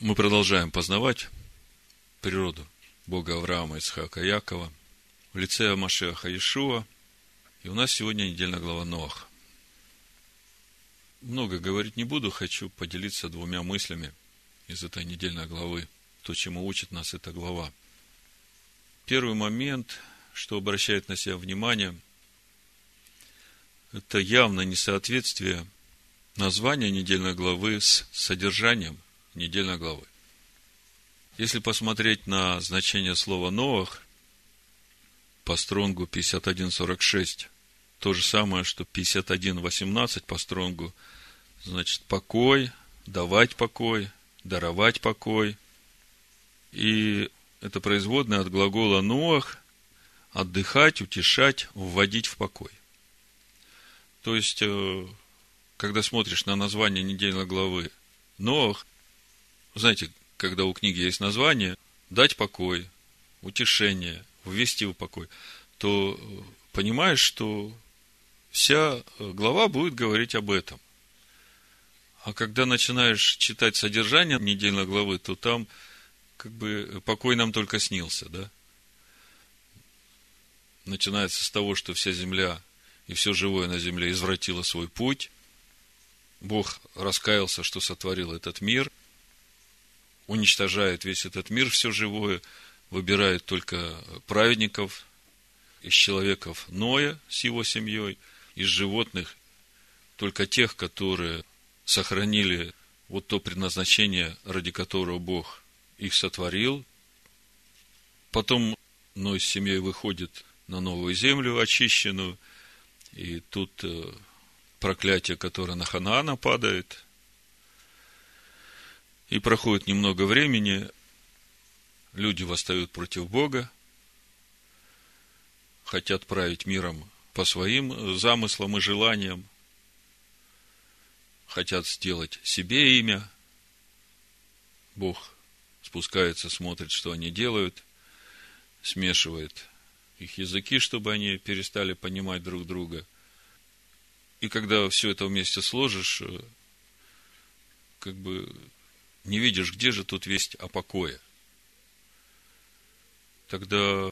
Мы продолжаем познавать природу Бога Авраама, Исхака, Якова в лице Машеха Иешуа. И у нас сегодня недельная глава Ноах. Много говорить не буду, хочу поделиться двумя мыслями из этой недельной главы, то, чему учит нас эта глава. Первый момент, что обращает на себя внимание, это явно несоответствие названия недельной главы с содержанием недельной главы. Если посмотреть на значение слова «новых» по стронгу 51.46, то же самое, что 51.18 по стронгу, значит, покой, давать покой, даровать покой. И это производное от глагола «ноах» – отдыхать, утешать, вводить в покой. То есть, э, когда смотришь на название недельной главы «Ноах», знаете, когда у книги есть название, дать покой, утешение, ввести в покой, то понимаешь, что вся глава будет говорить об этом. А когда начинаешь читать содержание недельной главы, то там как бы покой нам только снился, да? Начинается с того, что вся земля и все живое на земле извратило свой путь. Бог раскаялся, что сотворил этот мир – уничтожает весь этот мир, все живое, выбирает только праведников, из человеков Ноя с его семьей, из животных только тех, которые сохранили вот то предназначение, ради которого Бог их сотворил. Потом Ной с семьей выходит на новую землю очищенную, и тут э, проклятие, которое на Ханаана падает – и проходит немного времени, люди восстают против Бога, хотят править миром по своим замыслам и желаниям, хотят сделать себе имя. Бог спускается, смотрит, что они делают, смешивает их языки, чтобы они перестали понимать друг друга. И когда все это вместе сложишь, э, как бы не видишь, где же тут весть о покое, тогда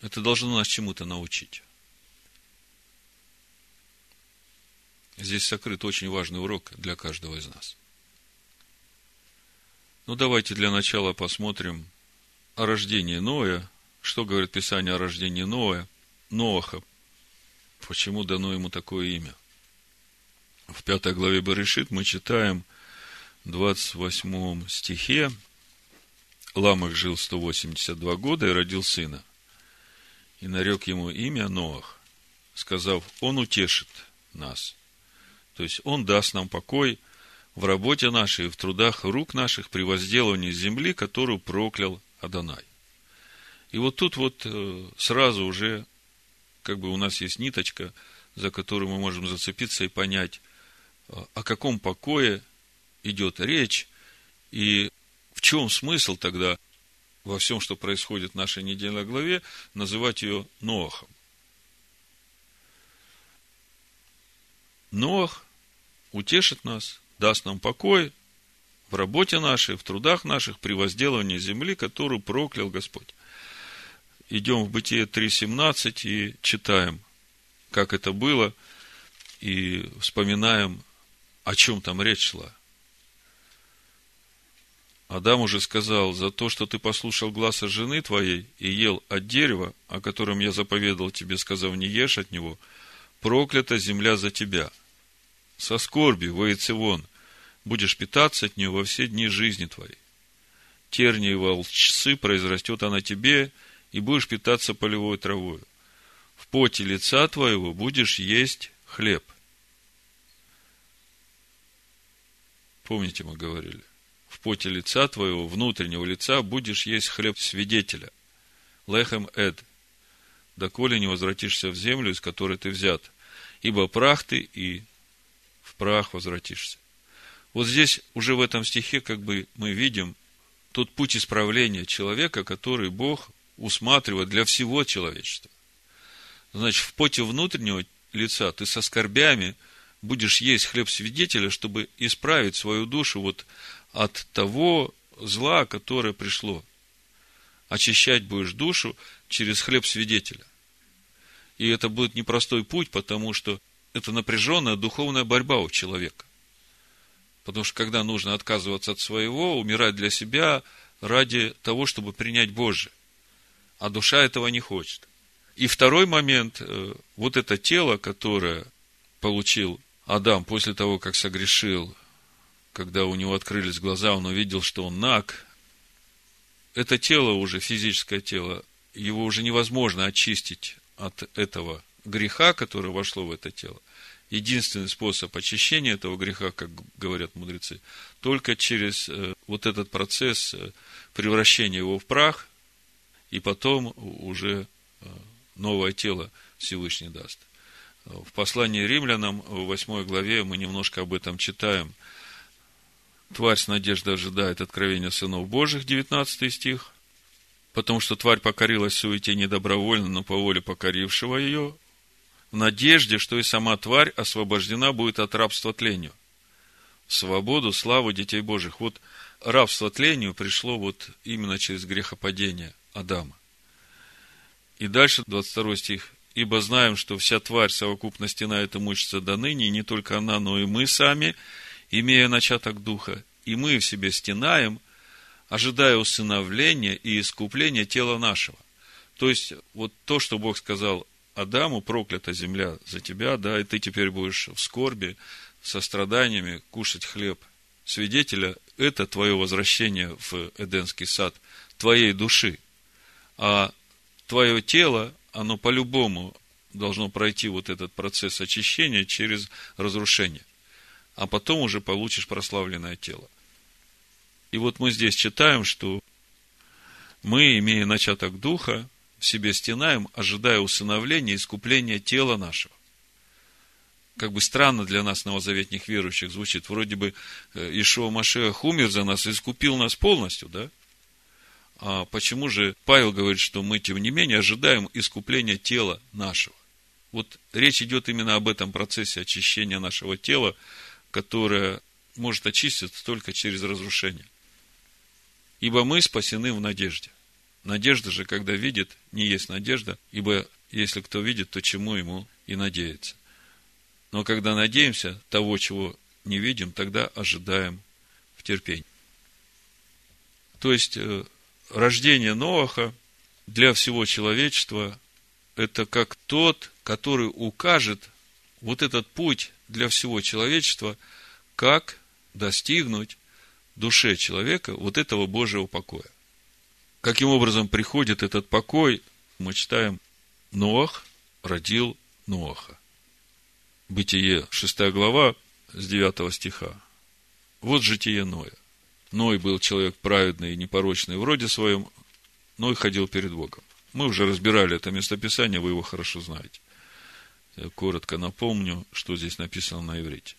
это должно нас чему-то научить. Здесь сокрыт очень важный урок для каждого из нас. Ну, давайте для начала посмотрим о рождении Ноя. Что говорит Писание о рождении Ноя? Ноаха. Почему дано ему такое имя? В пятой главе Берешит мы читаем, 28 стихе Ламах жил 182 года и родил сына. И нарек ему имя Ноах, сказав, он утешит нас. То есть, он даст нам покой в работе нашей в трудах рук наших при возделывании земли, которую проклял Адонай. И вот тут вот э, сразу уже, как бы у нас есть ниточка, за которую мы можем зацепиться и понять, э, о каком покое идет речь, и в чем смысл тогда во всем, что происходит в нашей недельной главе, называть ее Ноахом? Ноах утешит нас, даст нам покой в работе нашей, в трудах наших, при возделывании земли, которую проклял Господь. Идем в Бытие 3.17 и читаем, как это было, и вспоминаем, о чем там речь шла. Адам уже сказал, за то, что ты послушал гласа жены твоей и ел от дерева, о котором я заповедал тебе, сказав, не ешь от него, проклята земля за тебя. Со скорби, воицевон, будешь питаться от нее во все дни жизни твоей. Терни и волчцы произрастет она тебе, и будешь питаться полевой травой. В поте лица твоего будешь есть хлеб. Помните, мы говорили в поте лица твоего, внутреннего лица, будешь есть хлеб свидетеля. Лехем эд. Доколе не возвратишься в землю, из которой ты взят. Ибо прах ты, и в прах возвратишься. Вот здесь, уже в этом стихе, как бы мы видим тот путь исправления человека, который Бог усматривает для всего человечества. Значит, в поте внутреннего лица ты со скорбями будешь есть хлеб свидетеля, чтобы исправить свою душу вот от того зла, которое пришло. Очищать будешь душу через хлеб свидетеля. И это будет непростой путь, потому что это напряженная духовная борьба у человека. Потому что когда нужно отказываться от своего, умирать для себя ради того, чтобы принять Божие. А душа этого не хочет. И второй момент, э, вот это тело, которое получил Адам после того, как согрешил, когда у него открылись глаза, он увидел, что он наг. Это тело уже, физическое тело, его уже невозможно очистить от этого греха, которое вошло в это тело. Единственный способ очищения этого греха, как говорят мудрецы, только через э, вот этот процесс э, превращения его в прах, и потом уже э, новое тело Всевышний даст. В послании римлянам, в 8 главе, мы немножко об этом читаем. Тварь с надеждой ожидает откровения сынов Божьих, 19 стих. Потому что тварь покорилась суете не добровольно, но по воле покорившего ее, в надежде, что и сама тварь освобождена будет от рабства тлению. свободу, славу детей Божьих. Вот рабство тлению пришло вот именно через грехопадение Адама. И дальше 22 стих. «Ибо знаем, что вся тварь совокупности на это мучится до ныне, и не только она, но и мы сами, имея начаток духа, и мы в себе стенаем, ожидая усыновления и искупления тела нашего». То есть, вот то, что Бог сказал Адаму, проклята земля за тебя, да, и ты теперь будешь в скорби, со страданиями кушать хлеб свидетеля, это твое возвращение в Эдемский сад, твоей души. А твое тело, оно по-любому должно пройти вот этот процесс очищения через разрушение. А потом уже получишь прославленное тело. И вот мы здесь читаем, что мы, имея начаток духа, в себе стенаем, ожидая усыновления и искупления тела нашего. Как бы странно для нас, новозаветних верующих, звучит. Вроде бы э, Ишуа Машех умер за нас и искупил нас полностью, да? А почему же Павел говорит, что мы, тем не менее, ожидаем искупления тела нашего? Вот речь идет именно об этом процессе очищения нашего тела, которое может очиститься только через разрушение. Ибо мы спасены в надежде. Надежда же, когда видит, не есть надежда, ибо если кто видит, то чему ему и надеется. Но когда надеемся того, чего не видим, тогда ожидаем в терпении. То есть, э, рождение Ноаха для всего человечества – это как тот, который укажет вот этот путь для всего человечества, как достигнуть душе человека вот этого Божьего покоя. Каким образом приходит этот покой? Мы читаем, Ноах родил Ноаха. Бытие, 6 глава, с 9 стиха. Вот житие Ноя. Ной был человек праведный и непорочный в роде своем, Ной ходил перед Богом. Мы уже разбирали это местописание, вы его хорошо знаете. Я коротко напомню, что здесь написано на иврите.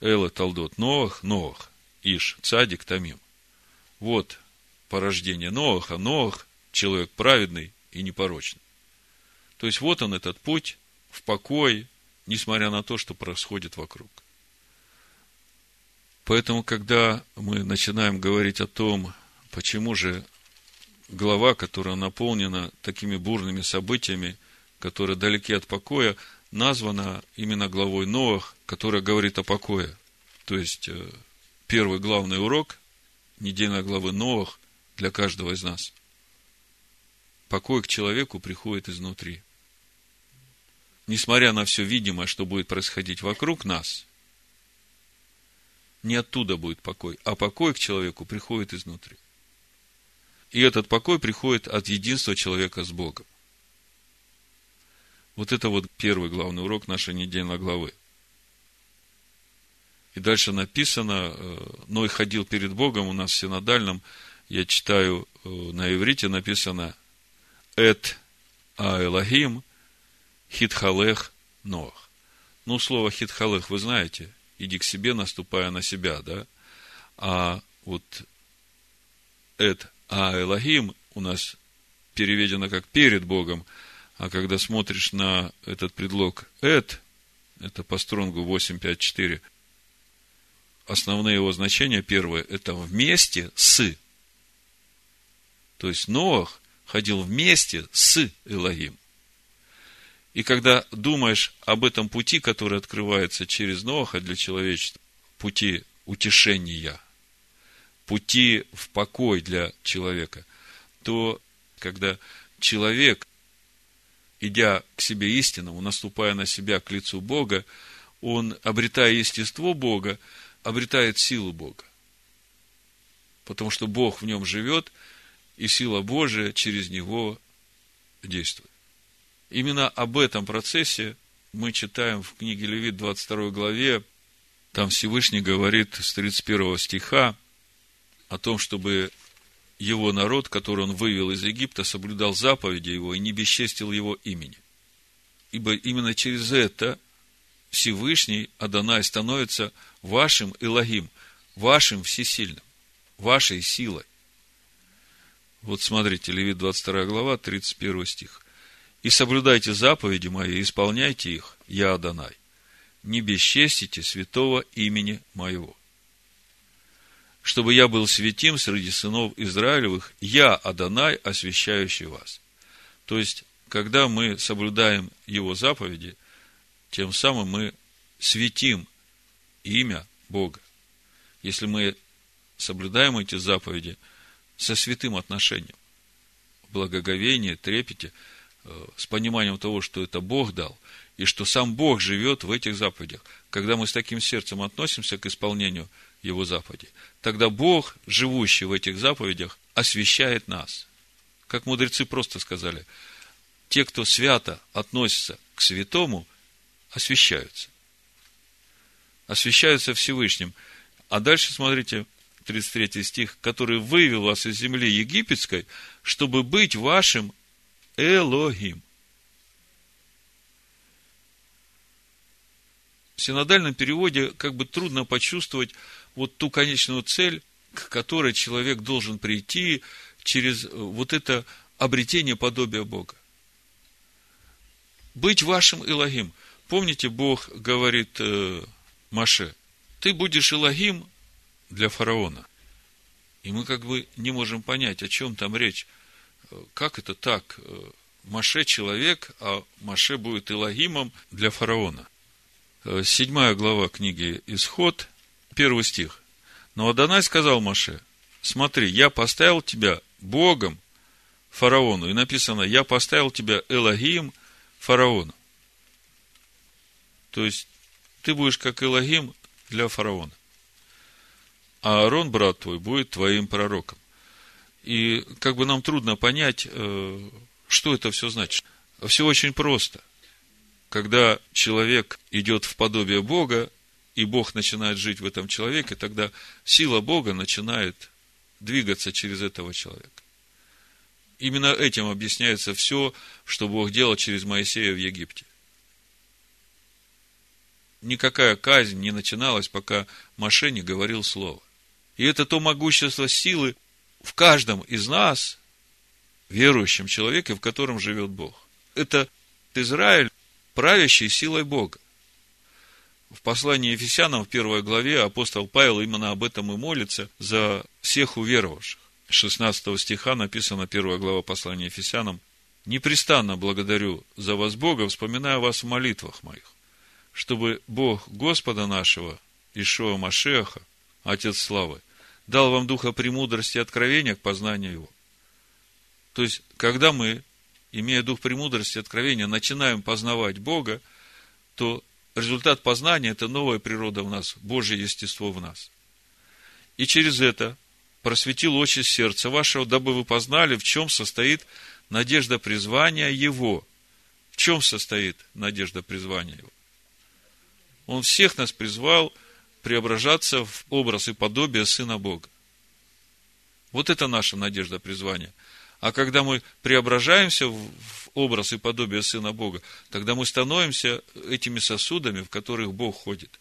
Эла Талдот Ноах, Ноах, Иш, Цадик, Тамим. Вот порождение Ноаха. Ноах – человек праведный и непорочный. То есть, вот он этот путь в покой, несмотря на то, что происходит вокруг. Поэтому, когда мы начинаем говорить о том, почему же глава, которая наполнена такими бурными событиями, которые далеки от покоя, названа именно главой Новых, которая говорит о покое. То есть, э, первый главный урок недельной главы Новых для каждого из нас. Покой к человеку приходит изнутри. Несмотря на все видимое, что будет происходить вокруг нас, не оттуда будет покой, а покой к человеку приходит изнутри. И этот покой приходит от единства человека с Богом. Вот это вот первый главный урок нашей недельной главы. И дальше написано, э, Ной ходил перед Богом у нас в синодальном я читаю э, на иврите написано «Эт Аэлахим Хитхалех Ноах». Ну, слово Хитхалех вы знаете, иди к себе, наступая на себя, да? А вот Эт Аэлахим у нас переведено как перед Богом, а когда смотришь на этот предлог Эт, это по стронгу 854, основные его значения. Первое – это вместе с. То есть Ноах ходил вместе с Элогим. И когда думаешь об этом пути, который открывается через Ноаха для человечества, пути утешения, пути в покой для человека, то когда человек, идя к себе истинному, наступая на себя к лицу Бога, он, обретая естество Бога, обретает силу Бога. Потому что Бог в нем живет, и сила Божия через него действует. Именно об этом процессе мы читаем в книге Левит 22 главе. Там Всевышний говорит с 31 стиха о том, чтобы его народ, который он вывел из Египта, соблюдал заповеди его и не бесчестил его имени. Ибо именно через это Всевышний Адонай становится вашим Элогим, вашим всесильным, вашей силой. Вот смотрите, Левит 22 глава, 31 стих. «И соблюдайте заповеди мои, исполняйте их, я Адонай. Не бесчестите святого имени моего. Чтобы я был святим среди сынов Израилевых, я Адонай, освящающий вас». То есть, когда мы соблюдаем его заповеди, тем самым мы светим имя Бога. Если мы соблюдаем эти заповеди со святым отношением, благоговение, трепете, э, с пониманием того, что это Бог дал, и что сам Бог живет в этих заповедях. Когда мы с таким сердцем относимся к исполнению Его заповедей, тогда Бог, живущий в этих заповедях, освящает нас. Как мудрецы просто сказали, те, кто свято относится к святому, освящаются освящаются Всевышним. А дальше смотрите, 33 стих, который вывел вас из земли египетской, чтобы быть вашим Элогим. В синодальном переводе как бы трудно почувствовать вот ту конечную цель, к которой человек должен прийти через вот это обретение подобия Бога. Быть вашим Элогим. Помните, Бог говорит э, Маше, ты будешь Илогим для фараона. И мы как бы не можем понять, о чем там речь. Как это так? Маше человек, а Маше будет Илогимом для фараона. Седьмая глава книги Исход, первый стих. Но Адонай сказал Маше, смотри, я поставил тебя Богом фараону. И написано, я поставил тебя Элогим фараону. То есть, ты будешь как Илогим для фараона. А Аарон, брат твой, будет твоим пророком. И как бы нам трудно понять, э, что это все значит. Все очень просто. Когда человек идет в подобие Бога, и Бог начинает жить в этом человеке, тогда сила Бога начинает двигаться через этого человека. Именно этим объясняется все, что Бог делал через Моисея в Египте никакая казнь не начиналась, пока Маше не говорил слово. И это то могущество силы в каждом из нас, верующем человеке, в котором живет Бог. Это Израиль, правящий силой Бога. В послании Ефесянам в первой главе апостол Павел именно об этом и молится за всех уверовавших. 16 стиха написано, первая глава послания Ефесянам, «Непрестанно благодарю за вас Бога, вспоминая вас в молитвах моих, чтобы Бог Господа нашего, Ишуа Машеха, Отец Славы, дал вам духа премудрости и откровения к познанию Его. То есть, когда мы, имея дух премудрости и откровения, начинаем познавать Бога, то результат познания – это новая природа в нас, Божье естество в нас. И через это просветил очи сердца вашего, дабы вы познали, в чем состоит надежда призвания Его. В чем состоит надежда призвания Его? Он всех нас призвал преображаться в образ и подобие Сына Бога. Вот это наша надежда призвания. А когда мы преображаемся в образ и подобие Сына Бога, тогда мы становимся этими сосудами, в которых Бог ходит.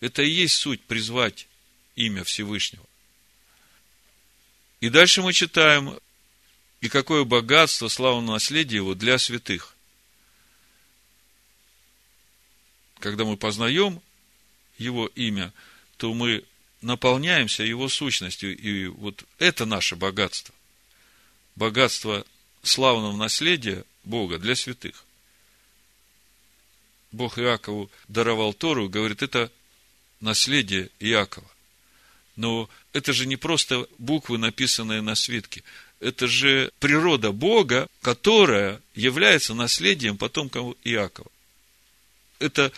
Это и есть суть призвать имя Всевышнего. И дальше мы читаем, и какое богатство, славное наследие его для святых. когда мы познаем его имя, то мы наполняемся Его сущностью. И вот это наше богатство. Богатство славного наследия Бога для святых. Бог Иакову даровал Тору, говорит, это наследие Иакова. Но это же не просто буквы, написанные на свитке. Это же природа Бога, которая является наследием потомков Иакова. Это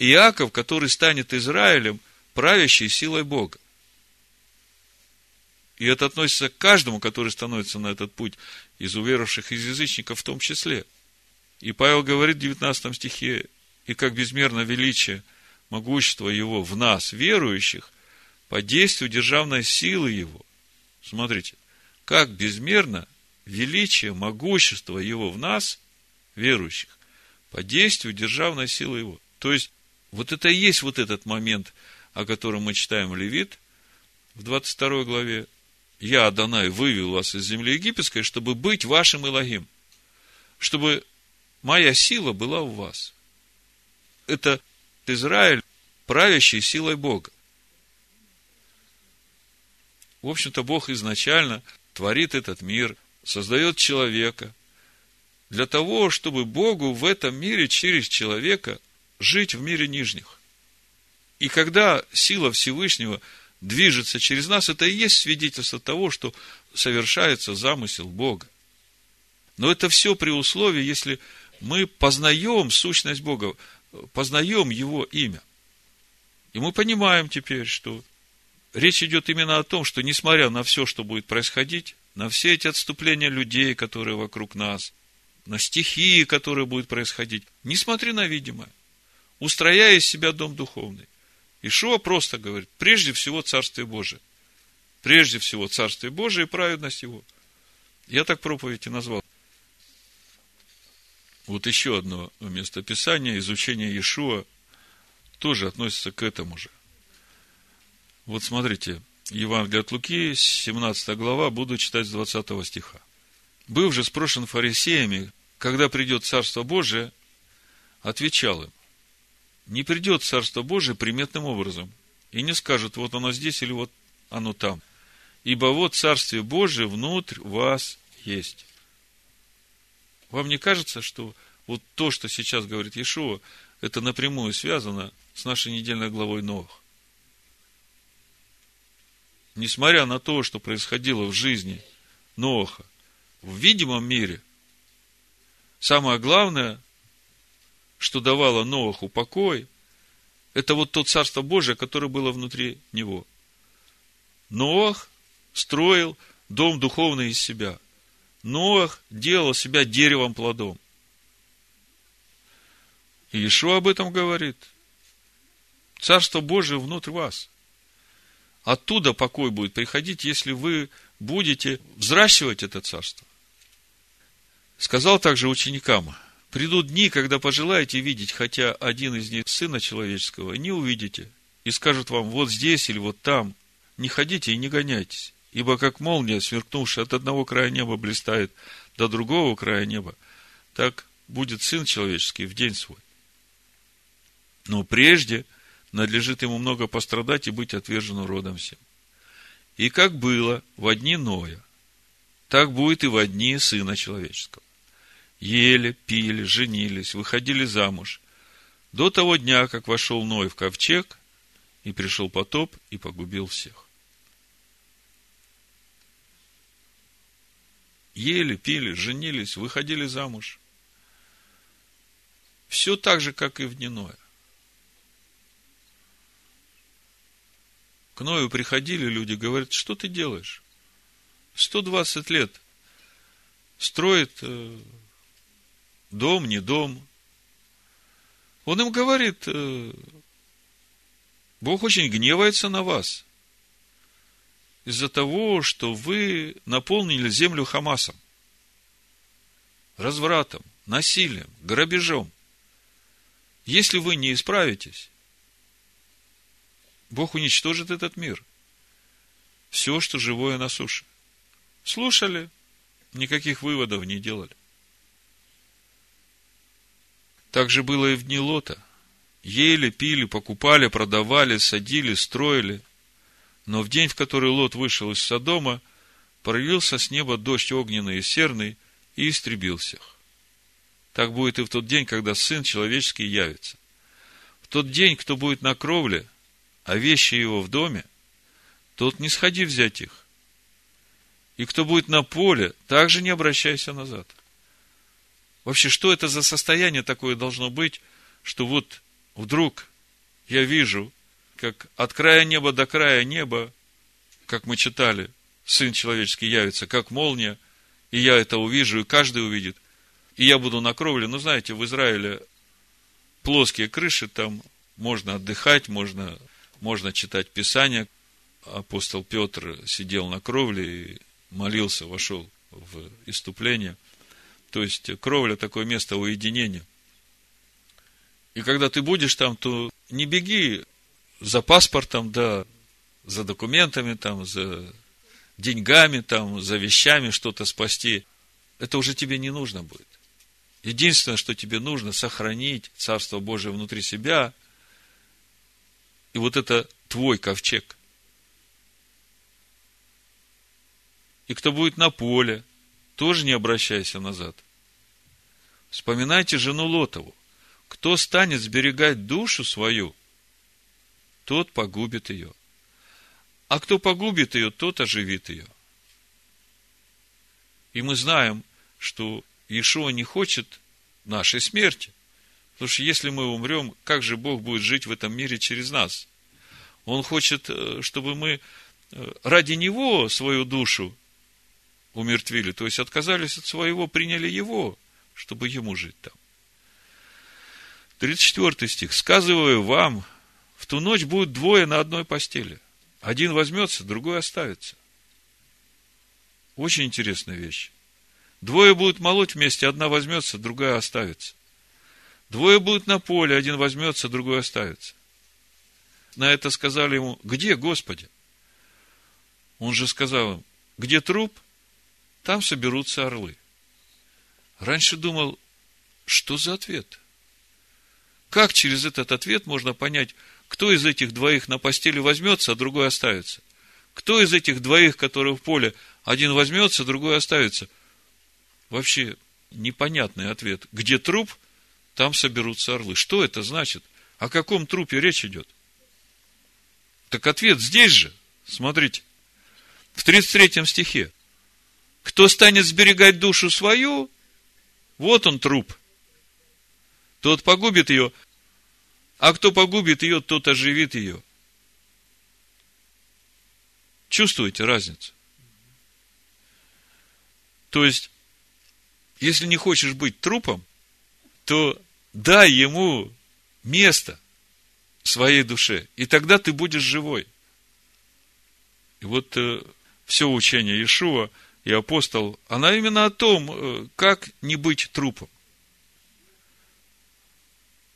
Иаков, который станет Израилем, правящей силой Бога. И это относится к каждому, который становится на этот путь, из уверовавших из язычников в том числе. И Павел говорит в 19 стихе, и как безмерно величие, могущество Его в нас, верующих, по действию державной силы Его. Смотрите, как безмерно величие, могущество Его в нас, верующих, по действию державной силы Его. То есть, вот это и есть вот этот момент, о котором мы читаем Левит, в 22 главе. «Я, Адонай, вывел вас из земли египетской, чтобы быть вашим Илогим, чтобы моя сила была у вас». Это Израиль, правящий силой Бога. В общем-то, Бог изначально творит этот мир, создает человека для того, чтобы Богу в этом мире через человека жить в мире нижних. И когда сила Всевышнего движется через нас, это и есть свидетельство того, что совершается замысел Бога. Но это все при условии, если мы познаем сущность Бога, познаем Его имя. И мы понимаем теперь, что речь идет именно о том, что несмотря на все, что будет происходить, на все эти отступления людей, которые вокруг нас, на стихии, которые будут происходить, не смотри на видимое, устрояя из себя дом духовный. Ишуа просто говорит, прежде всего Царствие Божие. Прежде всего Царствие Божие и праведность Его. Я так проповедь и назвал. Вот еще одно местописание, изучение Иешуа, тоже относится к этому же. Вот смотрите, Евангелие от Луки, 17 глава, буду читать с 20 стиха. «Был же спрошен фарисеями, когда придет Царство Божие, отвечал им, не придет Царство Божие приметным образом, и не скажет, вот оно здесь или вот оно там. Ибо вот Царствие Божие внутрь вас есть. Вам не кажется, что вот то, что сейчас говорит Иешуа, это напрямую связано с нашей недельной главой Новых? Несмотря на то, что происходило в жизни Ноаха, в видимом мире, самое главное, что давало Ноаху покой, это вот то Царство Божие, которое было внутри него. Ноах строил дом духовный из себя. Ноах делал себя деревом плодом. И Иешуа об этом говорит. Царство Божие внутрь вас. Оттуда покой будет приходить, если вы будете взращивать это царство. Сказал также ученикам, придут дни, когда пожелаете видеть хотя один из них Сына Человеческого, не увидите, и скажут вам, вот здесь или вот там, не ходите и не гоняйтесь. Ибо как молния, сверкнувшая от одного края неба, блистает до другого края неба, так будет Сын Человеческий в день свой. Но прежде надлежит ему много пострадать и быть отверженным родом всем. И как было в дни Ноя, так будет и в дни Сына Человеческого. Ели, пили, женились, выходили замуж, до того дня, как вошел Ной в ковчег, и пришел потоп, и погубил всех. ели, пили, женились, выходили замуж. Все так же, как и в Ниное. К Ною приходили люди, говорят, что ты делаешь? 120 лет строит э, дом, не дом. Он им говорит, э, Бог очень гневается на вас из-за того, что вы наполнили землю Хамасом, развратом, насилием, грабежом. Если вы не исправитесь, Бог уничтожит этот мир. Все, что живое на суше. Слушали, никаких выводов не делали. Так же было и в дни Лота. Ели, пили, покупали, продавали, садили, строили – Но в день, в который Лот вышел из Содома, проявился с неба дождь огненный и серный и истребил всех. Так будет и в тот день, когда Сын Человеческий явится. В тот день, кто будет на кровле, а вещи его в доме, тот не сходи взять их. И кто будет на поле, также не обращайся назад. Вообще, что это за состояние такое должно быть, что вот вдруг я вижу, как от края неба до края неба, как мы читали, Сын человеческий явится, как молния, и я это увижу, и каждый увидит, и я буду на кровле. Ну, знаете, в Израиле плоские крыши, там можно отдыхать, можно, можно читать Писание. Апостол Петр сидел на кровле и молился, вошел в иступление. То есть, кровля – такое место уединения. И когда ты будешь там, то не беги за паспортом, да, за документами, там, за деньгами, там, за вещами что-то спасти. Это уже тебе не нужно будет. Единственное, что тебе нужно, сохранить Царство Божие внутри себя. И вот это твой ковчег. И кто будет на поле, тоже не обращайся назад. Вспоминайте жену Лотову. Кто станет сберегать душу свою, тот погубит ее. А кто погубит ее, тот оживит ее. И мы знаем, что Иешуа не хочет нашей смерти. Потому что если мы умрем, как же Бог будет жить в этом мире через нас? Он хочет, э, чтобы мы э, ради Него свою душу умертвили, то есть отказались от своего, приняли Его, чтобы Ему жить там. 34 стих. «Сказываю вам, в ту ночь будет двое на одной постели. Один возьмется, другой оставится». Очень интересная вещь. Двое будут молоть вместе, одна возьмется, другая оставится. Двое будут на поле, один возьмется, другой оставится. На это сказали ему, где, Господи? Он же сказал им, где труп, там соберутся орлы. Раньше думал, что за ответ? Как через этот ответ можно понять, кто из этих двоих на постели возьмется, а другой оставится? Кто из этих двоих, которые в поле, один возьмется, другой оставится? Вообще непонятный ответ. Где труп, там соберутся орлы. Что это значит? О каком трупе речь идет? Так ответ здесь же. Смотрите. В 33 стихе. Кто станет сберегать душу свою, вот он труп. Тот погубит ее, а кто погубит ее, тот оживит ее. Чувствуете разницу? То есть, если не хочешь быть трупом, то дай ему место в своей душе, и тогда ты будешь живой. И вот э, все учение Иешуа – и апостол, она именно о том, э, как не быть трупом.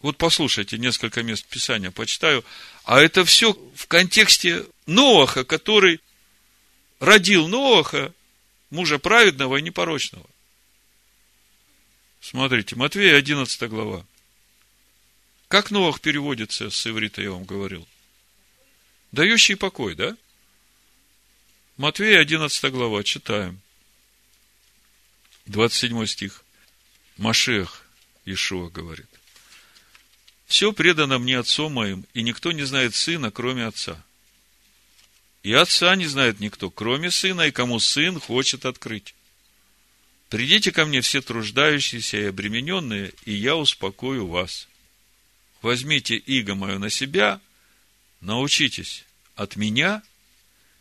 Вот послушайте, несколько мест Писания почитаю. А это все в контексте Ноаха, который родил Ноаха, мужа праведного и непорочного. Смотрите, Матвея 11 глава. Как Ноах переводится с иврита, я вам говорил? Дающий покой, да? Матвея 11 глава, читаем. 27 стих. Машех Ишуа говорит. Все предано мне отцом моим, и никто не знает сына, кроме отца. И отца не знает никто, кроме сына, и кому сын хочет открыть. Придите ко мне все труждающиеся и обремененные, и я успокою вас. Возьмите иго мое на себя, научитесь от меня –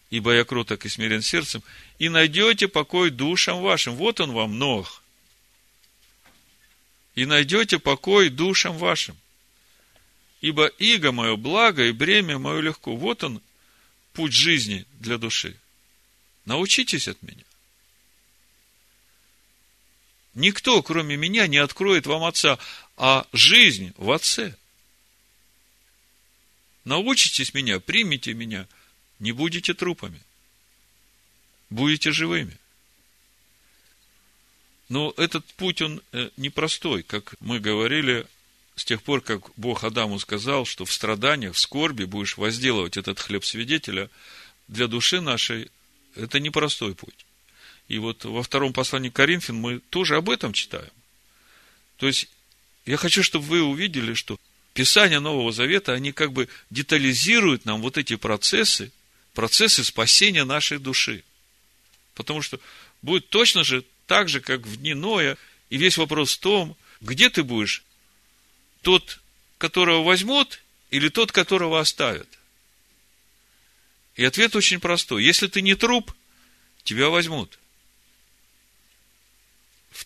ибо я кроток и смирен сердцем, и найдете покой душам вашим. Вот он вам, Нох. И найдете покой душам вашим. Ибо иго мое благо и бремя мое легко. Вот он, путь жизни для души. Научитесь от меня. Никто, кроме меня, не откроет вам Отца, а жизнь в Отце. Научитесь меня, примите меня – не будете трупами. Будете живыми. Но этот путь, он э, непростой, как мы говорили, с тех пор, как Бог Адаму сказал, что в страданиях, в скорби будешь возделывать этот хлеб свидетеля, для души нашей это непростой путь. И вот во втором послании Коринфян мы тоже об этом читаем. То есть, я хочу, чтобы вы увидели, что Писания Нового Завета, они как бы детализируют нам вот эти процессы, процессы спасения нашей души. Потому что будет точно же так же, как в дни Ноя, и весь вопрос в том, где ты будешь, тот, которого возьмут, или тот, которого оставят. И ответ очень простой. Если ты не труп, тебя возьмут.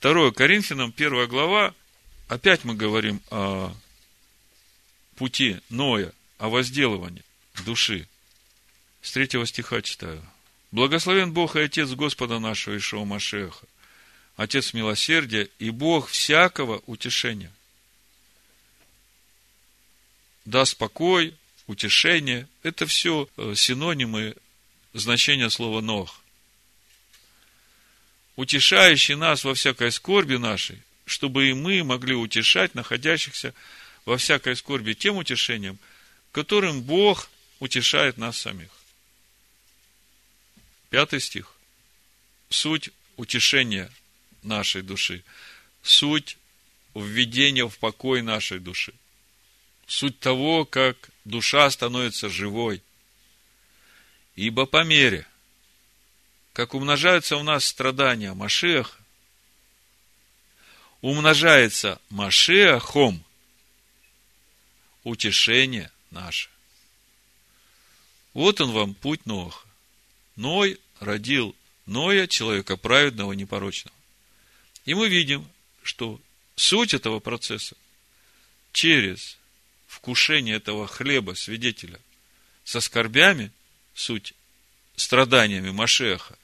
2 Коринфянам, 1 глава, опять мы говорим о пути Ноя, о возделывании души. С третьего стиха читаю. Благословен Бог и Отец Господа нашего Ишуа Машеха, Отец милосердия и Бог всякого утешения. Даст покой, утешение – это все э, синонимы значения слова «нох». Утешающий нас во всякой скорби нашей, чтобы и мы могли утешать находящихся во всякой скорби тем утешением, которым Бог утешает нас самих. Пятый стих. Суть утешения нашей души. Суть введения в покой нашей души. Суть того, как душа становится живой. Ибо по мере, как умножаются у нас страдания Машеха, умножается Машехом утешение наше. Вот он вам путь Ноха. Ной родил Ноя, человека праведного, непорочного. И мы видим, что суть этого процесса через вкушение этого хлеба свидетеля со скорбями, суть страданиями Машеха,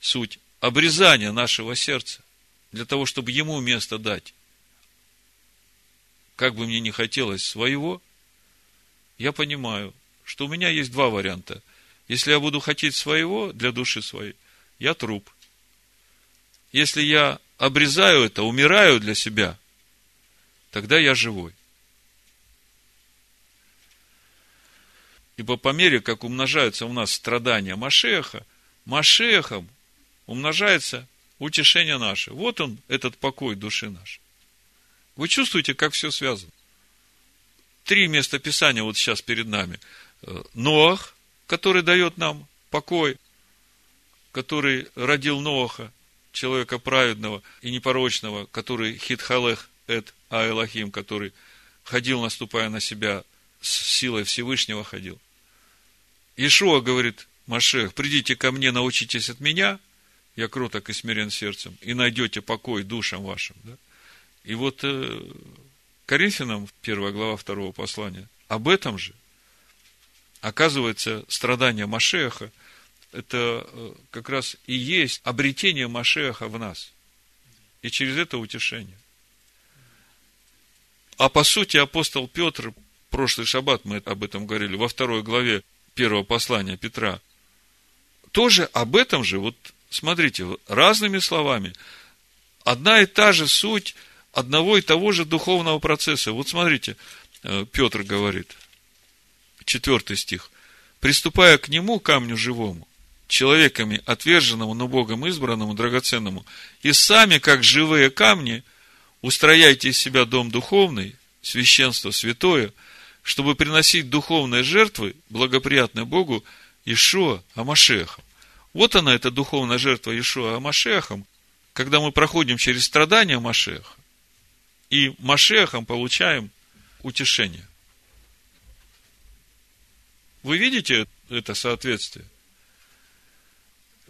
суть обрезания нашего сердца, для того, чтобы ему место дать. Как бы мне не хотелось своего, я понимаю, что у меня есть два варианта. Если я буду хотеть своего для души своей, я труп. Если я обрезаю это, умираю для себя, тогда я живой. Ибо по мере, как умножаются у нас страдания Машеха, Машехом умножается утешение наше. Вот он, этот покой души нашей. Вы чувствуете, как все связано? Три места Писания вот сейчас перед нами. Э, Ноах, который дает нам покой, который родил Ноаха, человека праведного и непорочного, который хитхалех эт аэлахим, который ходил, наступая на себя, с силой Всевышнего ходил. Ишуа говорит, Машех, придите ко мне, научитесь от меня, я кроток и смирен сердцем, и найдете покой душам вашим. Да? И вот э, Коринфянам, первая глава второго послания, об этом же. Оказывается, страдания Машеха – это э, как раз и есть обретение Машеха в нас. И через это утешение. А по сути апостол Петр, прошлый шаббат мы об этом говорили, во второй главе первого послания Петра, тоже об этом же, вот смотрите, разными словами, одна и та же суть одного и того же духовного процесса. Вот смотрите, э, Петр говорит, четвертый стих. Приступая к нему, камню живому, человеками, отверженному, но Богом избранному, драгоценному, и сами, как живые камни, устрояйте из себя дом духовный, священство святое, чтобы приносить духовные жертвы, благоприятные Богу, Ишуа Амашехом. Вот она, эта духовная жертва Ишуа Амашехом, когда мы проходим через страдания Машеха, и Машехом получаем утешение. Вы видите это соответствие?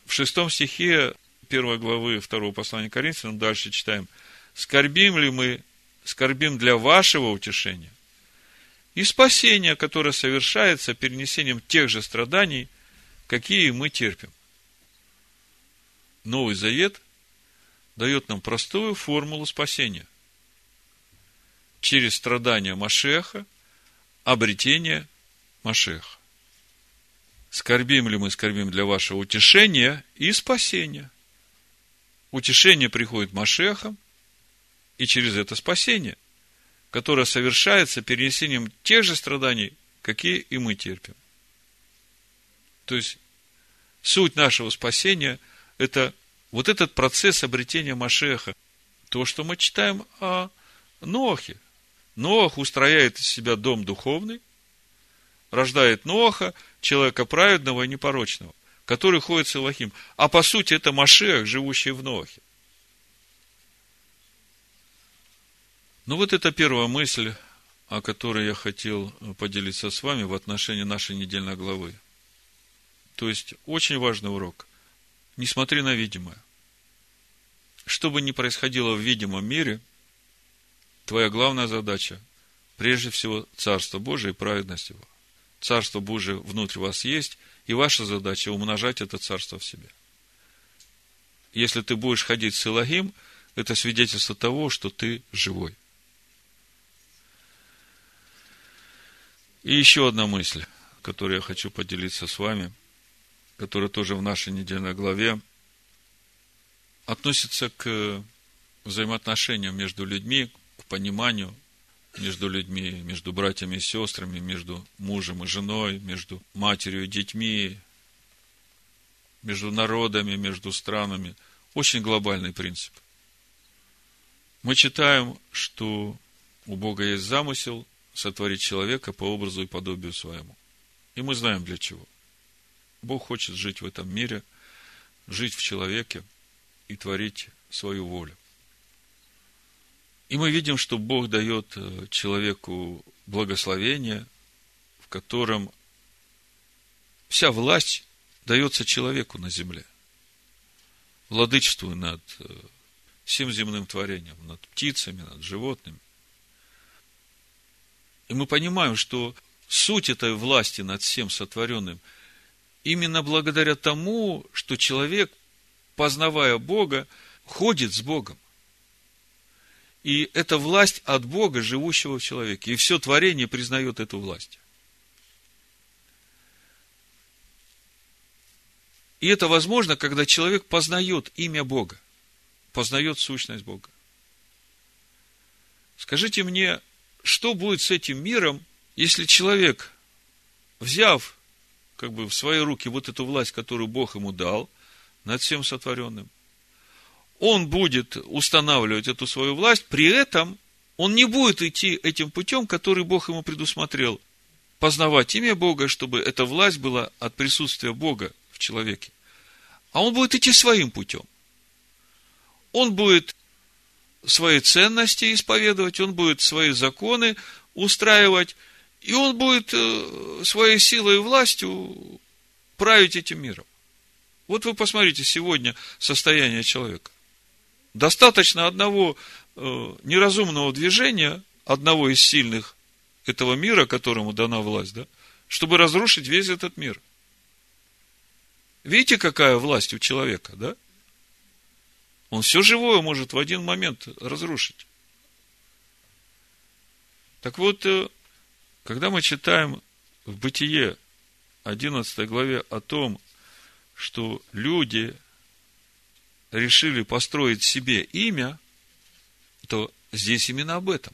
в шестом стихе первой главы второго послания Коринфянам дальше читаем. Скорбим ли мы, скорбим для вашего утешения и спасения, которое совершается перенесением тех же страданий, какие мы терпим. Новый Завет дает нам простую формулу спасения. Через страдания Машеха, обретение Машеха. Скорбим ли мы, скорбим для вашего утешения и спасения. Утешение приходит Машехом, и через это спасение, которое совершается перенесением тех же страданий, какие и мы терпим. То есть, Суть нашего спасения – это вот этот процесс обретения Машеха. То, что мы читаем о Ноахе. Ноах устрояет из себя дом духовный, рождает Ноаха, человека праведного и непорочного, который ходит с Илохим. А по сути это Машех, живущий в Ноахе. Ну вот это первая мысль, о которой я хотел поделиться с вами в отношении нашей недельной главы. То есть, очень важный урок. Не смотри на видимое. Что бы ни происходило в видимом мире, твоя главная задача – прежде всего Царство Божие и праведность Его. Царство Божие внутри вас есть, и ваша задача – умножать это Царство в себе. Если ты будешь ходить с Илогим, это свидетельство того, что ты живой. И еще одна мысль, которую я хочу поделиться с вами, которая тоже в нашей недельной главе, относится к взаимоотношениям между людьми, к пониманию между людьми, между братьями и сестрами, между мужем и женой, между матерью и детьми, между народами, между странами. Очень глобальный принцип. Мы читаем, что у Бога есть замысел сотворить человека по образу и подобию своему. И мы знаем для чего. Бог хочет жить в этом мире, жить в человеке и творить свою волю. И мы видим, что Бог дает э, человеку благословение, в котором вся власть дается человеку на земле. Владычествуя над э, всем земным творением, над птицами, над животными. И мы понимаем, что суть этой власти над всем сотворенным именно благодаря тому, что человек, познавая Бога, ходит с Богом. И это власть от Бога, живущего в человеке. И все творение признает эту власть. И это возможно, когда человек познает имя Бога, познает сущность Бога. Скажите мне, что будет с этим миром, если человек, взяв как бы в свои руки вот эту власть, которую Бог ему дал над всем сотворенным, он будет устанавливать эту свою власть, при этом он не будет идти этим путем, который Бог ему предусмотрел. Познавать имя Бога, чтобы эта власть была от присутствия Бога в человеке. А он будет идти своим путем. Он будет свои ценности исповедовать, он будет свои законы устраивать, и он будет э, своей силой и властью править этим миром. Вот вы посмотрите сегодня состояние человека. Достаточно одного э, неразумного движения, одного из сильных этого мира, которому дана власть, да, чтобы разрушить весь этот мир. Видите, какая власть у человека, да? Он все живое может в один момент разрушить. Так вот, э, когда мы читаем в Бытие 11 главе о том, что люди решили построить себе имя, то здесь именно об этом.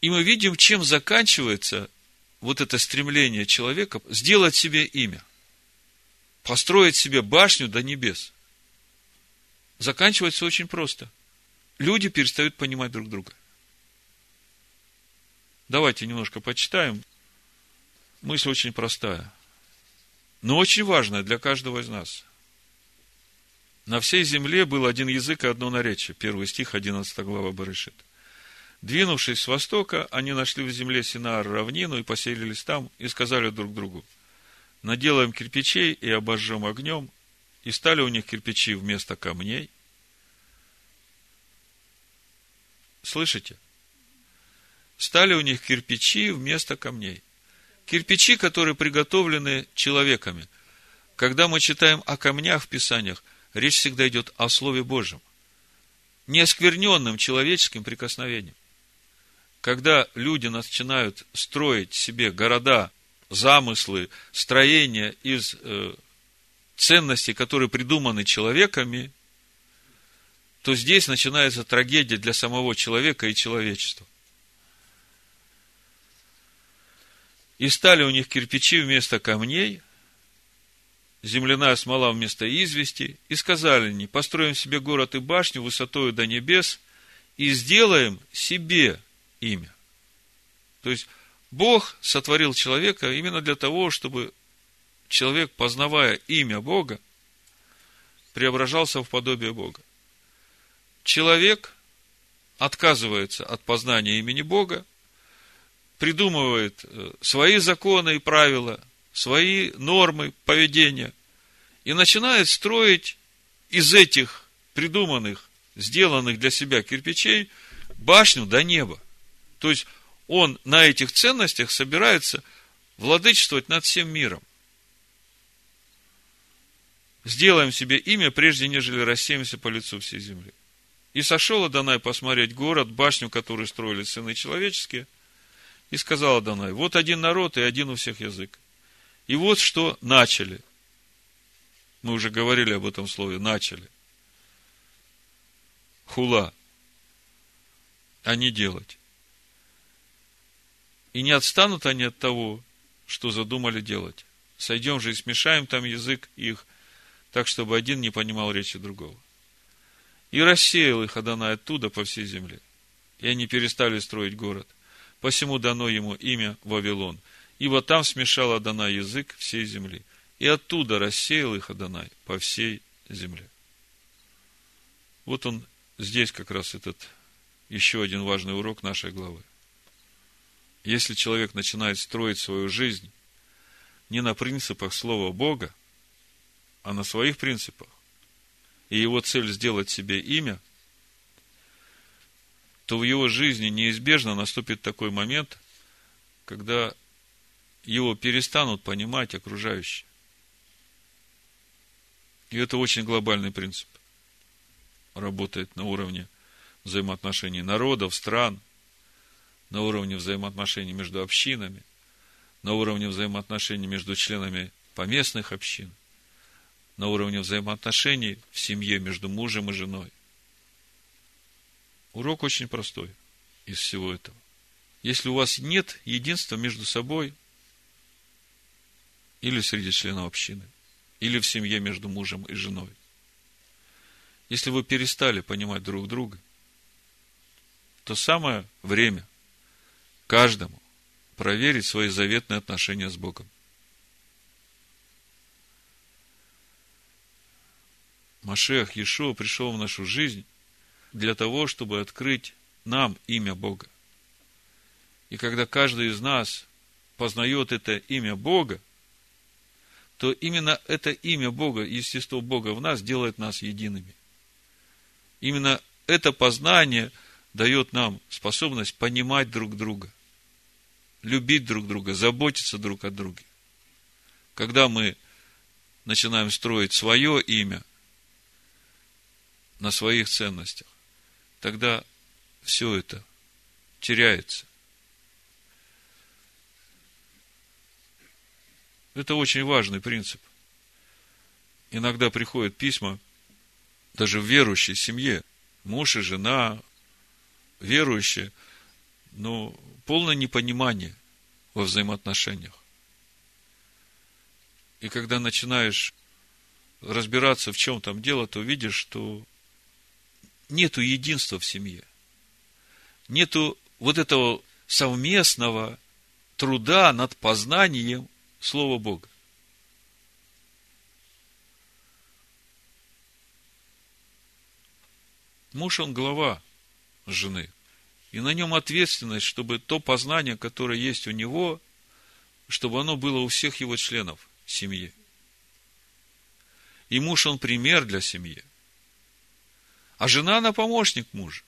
И мы видим, чем заканчивается вот это стремление человека сделать себе имя, построить себе башню до небес. Заканчивается очень просто. Люди перестают понимать друг друга. Давайте немножко почитаем. Мысль очень простая но очень важное для каждого из нас. На всей земле был один язык и одно наречие. Первый стих, 11 глава Барышит. Двинувшись с востока, они нашли в земле Синаар равнину и поселились там, и сказали друг другу, наделаем кирпичей и обожжем огнем, и стали у них кирпичи вместо камней. Слышите? Стали у них кирпичи вместо камней. Кирпичи, которые приготовлены человеками. Когда мы читаем о камнях в Писаниях, речь всегда идет о Слове Божьем. Не оскверненным человеческим прикосновением. Когда люди начинают строить себе города, замыслы, строения из э, ценностей, которые придуманы человеками, то здесь начинается трагедия для самого человека и человечества. И стали у них кирпичи вместо камней, земляная смола вместо извести, и сказали они, построим себе город и башню высотою до небес, и сделаем себе имя. То есть, Бог сотворил человека именно для того, чтобы человек, познавая имя Бога, преображался в подобие Бога. Человек отказывается от познания имени Бога, придумывает э, свои законы и правила, свои нормы поведения и начинает строить из этих придуманных, сделанных для себя кирпичей башню до неба. То есть он на этих ценностях собирается владычествовать над всем миром. Сделаем себе имя, прежде нежели рассеемся по лицу всей земли. И сошел Адонай посмотреть город, башню, которую строили сыны человеческие, и сказал Адонай, вот один народ и один у всех язык. И вот что начали. Мы уже говорили об этом слове, начали. Хула. А не делать. И не отстанут они от того, что задумали делать. Сойдем же и смешаем там язык их, так, чтобы один не понимал речи другого. И рассеял их Адонай оттуда по всей земле. И они перестали строить город. Посему дано ему имя Вавилон. Ибо там смешал Адонай язык всей земли. И оттуда рассеял их Адонай по всей земле. Вот он здесь как раз этот еще один важный урок нашей главы. Если человек начинает строить свою жизнь не на принципах Слова Бога, а на своих принципах, и его цель сделать себе имя, то в его жизни неизбежно наступит такой момент, когда его перестанут понимать окружающие. И это очень глобальный принцип. Работает на уровне взаимоотношений народов, стран, на уровне взаимоотношений между общинами, на уровне взаимоотношений между членами поместных общин – на уровне взаимоотношений в семье между мужем и женой. Урок очень простой из всего этого. Если у вас нет единства между собой, или среди членов общины, или в семье между мужем и женой, если вы перестали понимать друг друга, то самое время каждому проверить свои заветные отношения с Богом. Машех Иешуа пришел в нашу жизнь для того, чтобы открыть нам имя Бога. И когда каждый из нас познает это имя Бога, то именно это имя Бога, естество Бога в нас делает нас едиными. Именно это познание дает нам способность понимать друг друга, любить друг друга, заботиться друг о друге. Когда мы начинаем строить свое имя, на своих ценностях, тогда все это теряется. Это очень важный принцип. Иногда приходят письма, даже в верующей семье, муж и жена, верующие, но полное непонимание во взаимоотношениях. И когда начинаешь разбираться, в чем там дело, то видишь, что нету единства в семье. Нету вот этого совместного труда над познанием Слова Бога. Муж, он глава жены. И на нем ответственность, чтобы то познание, которое есть у него, чтобы оно было у всех его членов семьи. И муж, он пример для семьи. А жена, она помощник мужа.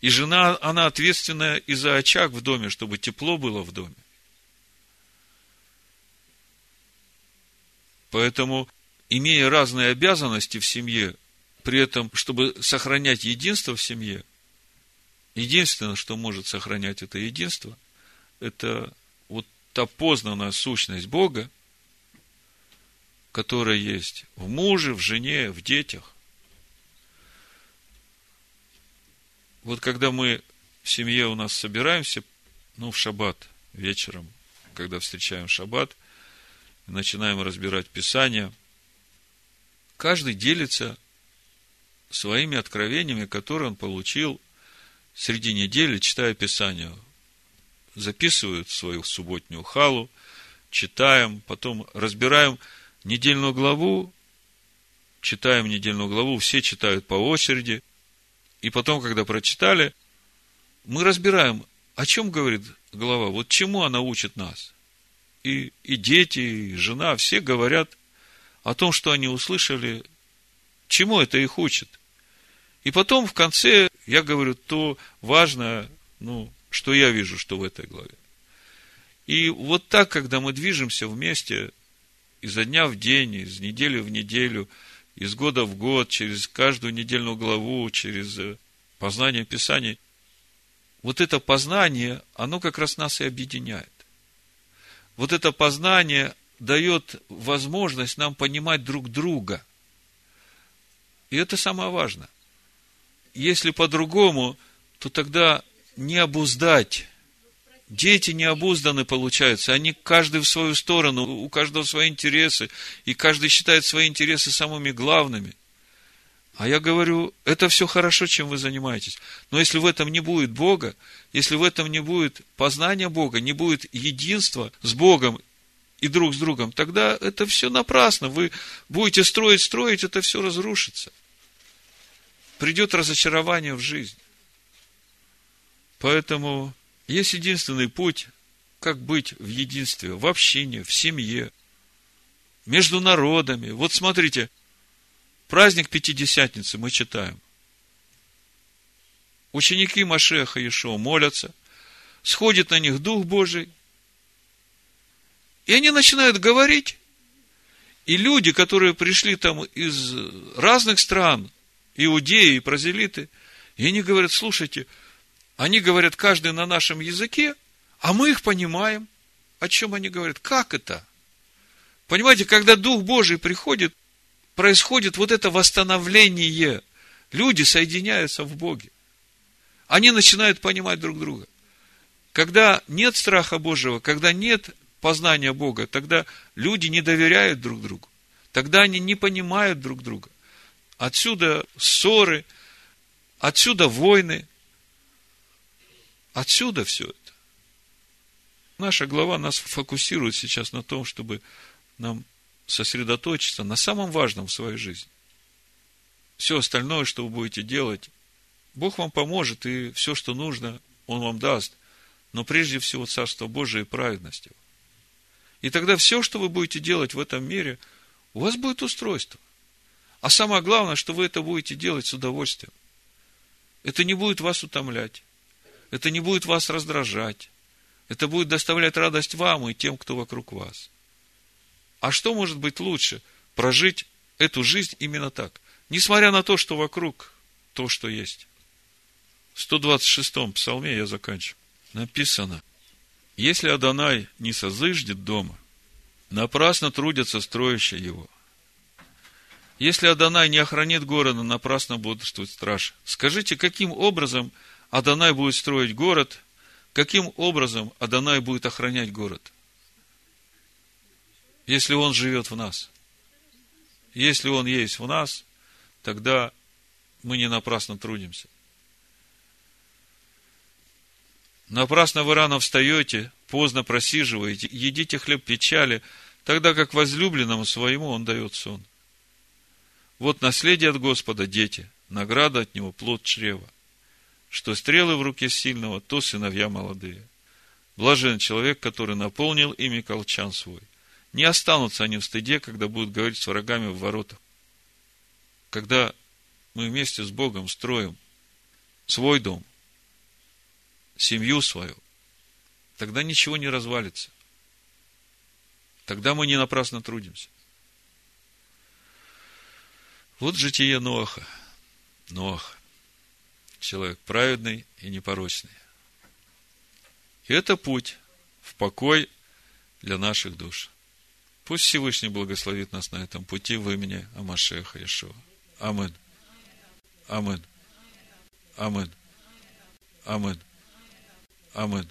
И жена, она ответственная и за очаг в доме, чтобы тепло было в доме. Поэтому, имея разные обязанности в семье, при этом, чтобы сохранять единство в семье, единственное, что может сохранять это единство, это вот та познанная сущность Бога, которая есть в муже, в жене, в детях. Вот когда мы в семье у нас собираемся, ну, в шаббат вечером, когда встречаем шаббат, начинаем разбирать Писание, каждый делится своими откровениями, которые он получил среди недели, читая Писание. Записывают свою субботнюю халу, читаем, потом разбираем недельную главу, читаем недельную главу, все читают по очереди, и потом, когда прочитали, мы разбираем, о чем говорит глава, вот чему она учит нас. И, и дети, и жена, все говорят о том, что они услышали, чему это их учит. И потом в конце я говорю то важное, ну, что я вижу, что в этой главе. И вот так, когда мы движемся вместе изо дня в день, из недели в неделю, из года в год, через каждую недельную главу, через э, познание Писаний, вот это познание, оно как раз нас и объединяет. Вот это познание дает возможность нам понимать друг друга. И это самое важное. Если по-другому, то тогда не обуздать. Дети не обузданы, получаются. Они каждый в свою сторону, у каждого свои интересы, и каждый считает свои интересы самыми главными – а я говорю, это все хорошо, чем вы занимаетесь. Но если в этом не будет Бога, если в этом не будет познания Бога, не будет единства с Богом и друг с другом, тогда это все напрасно. Вы будете строить, строить, это все разрушится. Придет разочарование в жизнь. Поэтому есть единственный путь, как быть в единстве, в общине, в семье, между народами. Вот смотрите, Праздник Пятидесятницы мы читаем. Ученики Машеха Ишо молятся, сходит на них Дух Божий, и они начинают говорить, и люди, которые пришли там из разных стран, иудеи и прозелиты, и они говорят, слушайте, они говорят каждый на нашем языке, а мы их понимаем. О чем они говорят? Как это? Понимаете, когда Дух Божий приходит, происходит вот это восстановление. Люди соединяются в Боге. Они начинают понимать друг друга. Когда нет страха Божьего, когда нет познания Бога, тогда люди не доверяют друг другу. Тогда они не понимают друг друга. Отсюда ссоры, отсюда войны, отсюда все это. Наша глава нас фокусирует сейчас на том, чтобы нам сосредоточиться на самом важном в своей жизни. Все остальное, что вы будете делать, Бог вам поможет, и все, что нужно, Он вам даст. Но прежде всего Царство Божие и праведность Его. И тогда все, что вы будете делать в этом мире, у вас будет устройство. А самое главное, что вы это будете делать с удовольствием. Это не будет вас утомлять. Это не будет вас раздражать. Это будет доставлять радость вам и тем, кто вокруг вас. А что может быть лучше? Прожить эту жизнь именно так. Несмотря на то, что вокруг то, что есть. В 126-м псалме я заканчиваю. Написано, если Адонай не созыждет дома, напрасно трудятся строящие его. Если Адонай не охранит города, напрасно бодрствует страж. Скажите, каким образом Адонай будет строить город, каким образом Адонай будет охранять город? если Он живет в нас. Если Он есть в нас, тогда мы не напрасно трудимся. Напрасно вы рано встаете, поздно просиживаете, едите хлеб печали, тогда как возлюбленному своему он дает сон. Вот наследие от Господа, дети, награда от Него, плод чрева. Что стрелы в руке сильного, то сыновья молодые. Блажен человек, который наполнил ими колчан свой. Не останутся они в стыде, когда будут говорить с врагами в воротах. Когда мы вместе с Богом строим свой дом, семью свою, тогда ничего не развалится. Тогда мы не напрасно трудимся. Вот житие Ноаха. Ноах. Человек праведный и непорочный. И это путь в покой для наших душ. Пусть Всевышний благословит нас на этом пути в имени Амашеха Ишуа. Амин. Амин. Амин. Амин. Амин.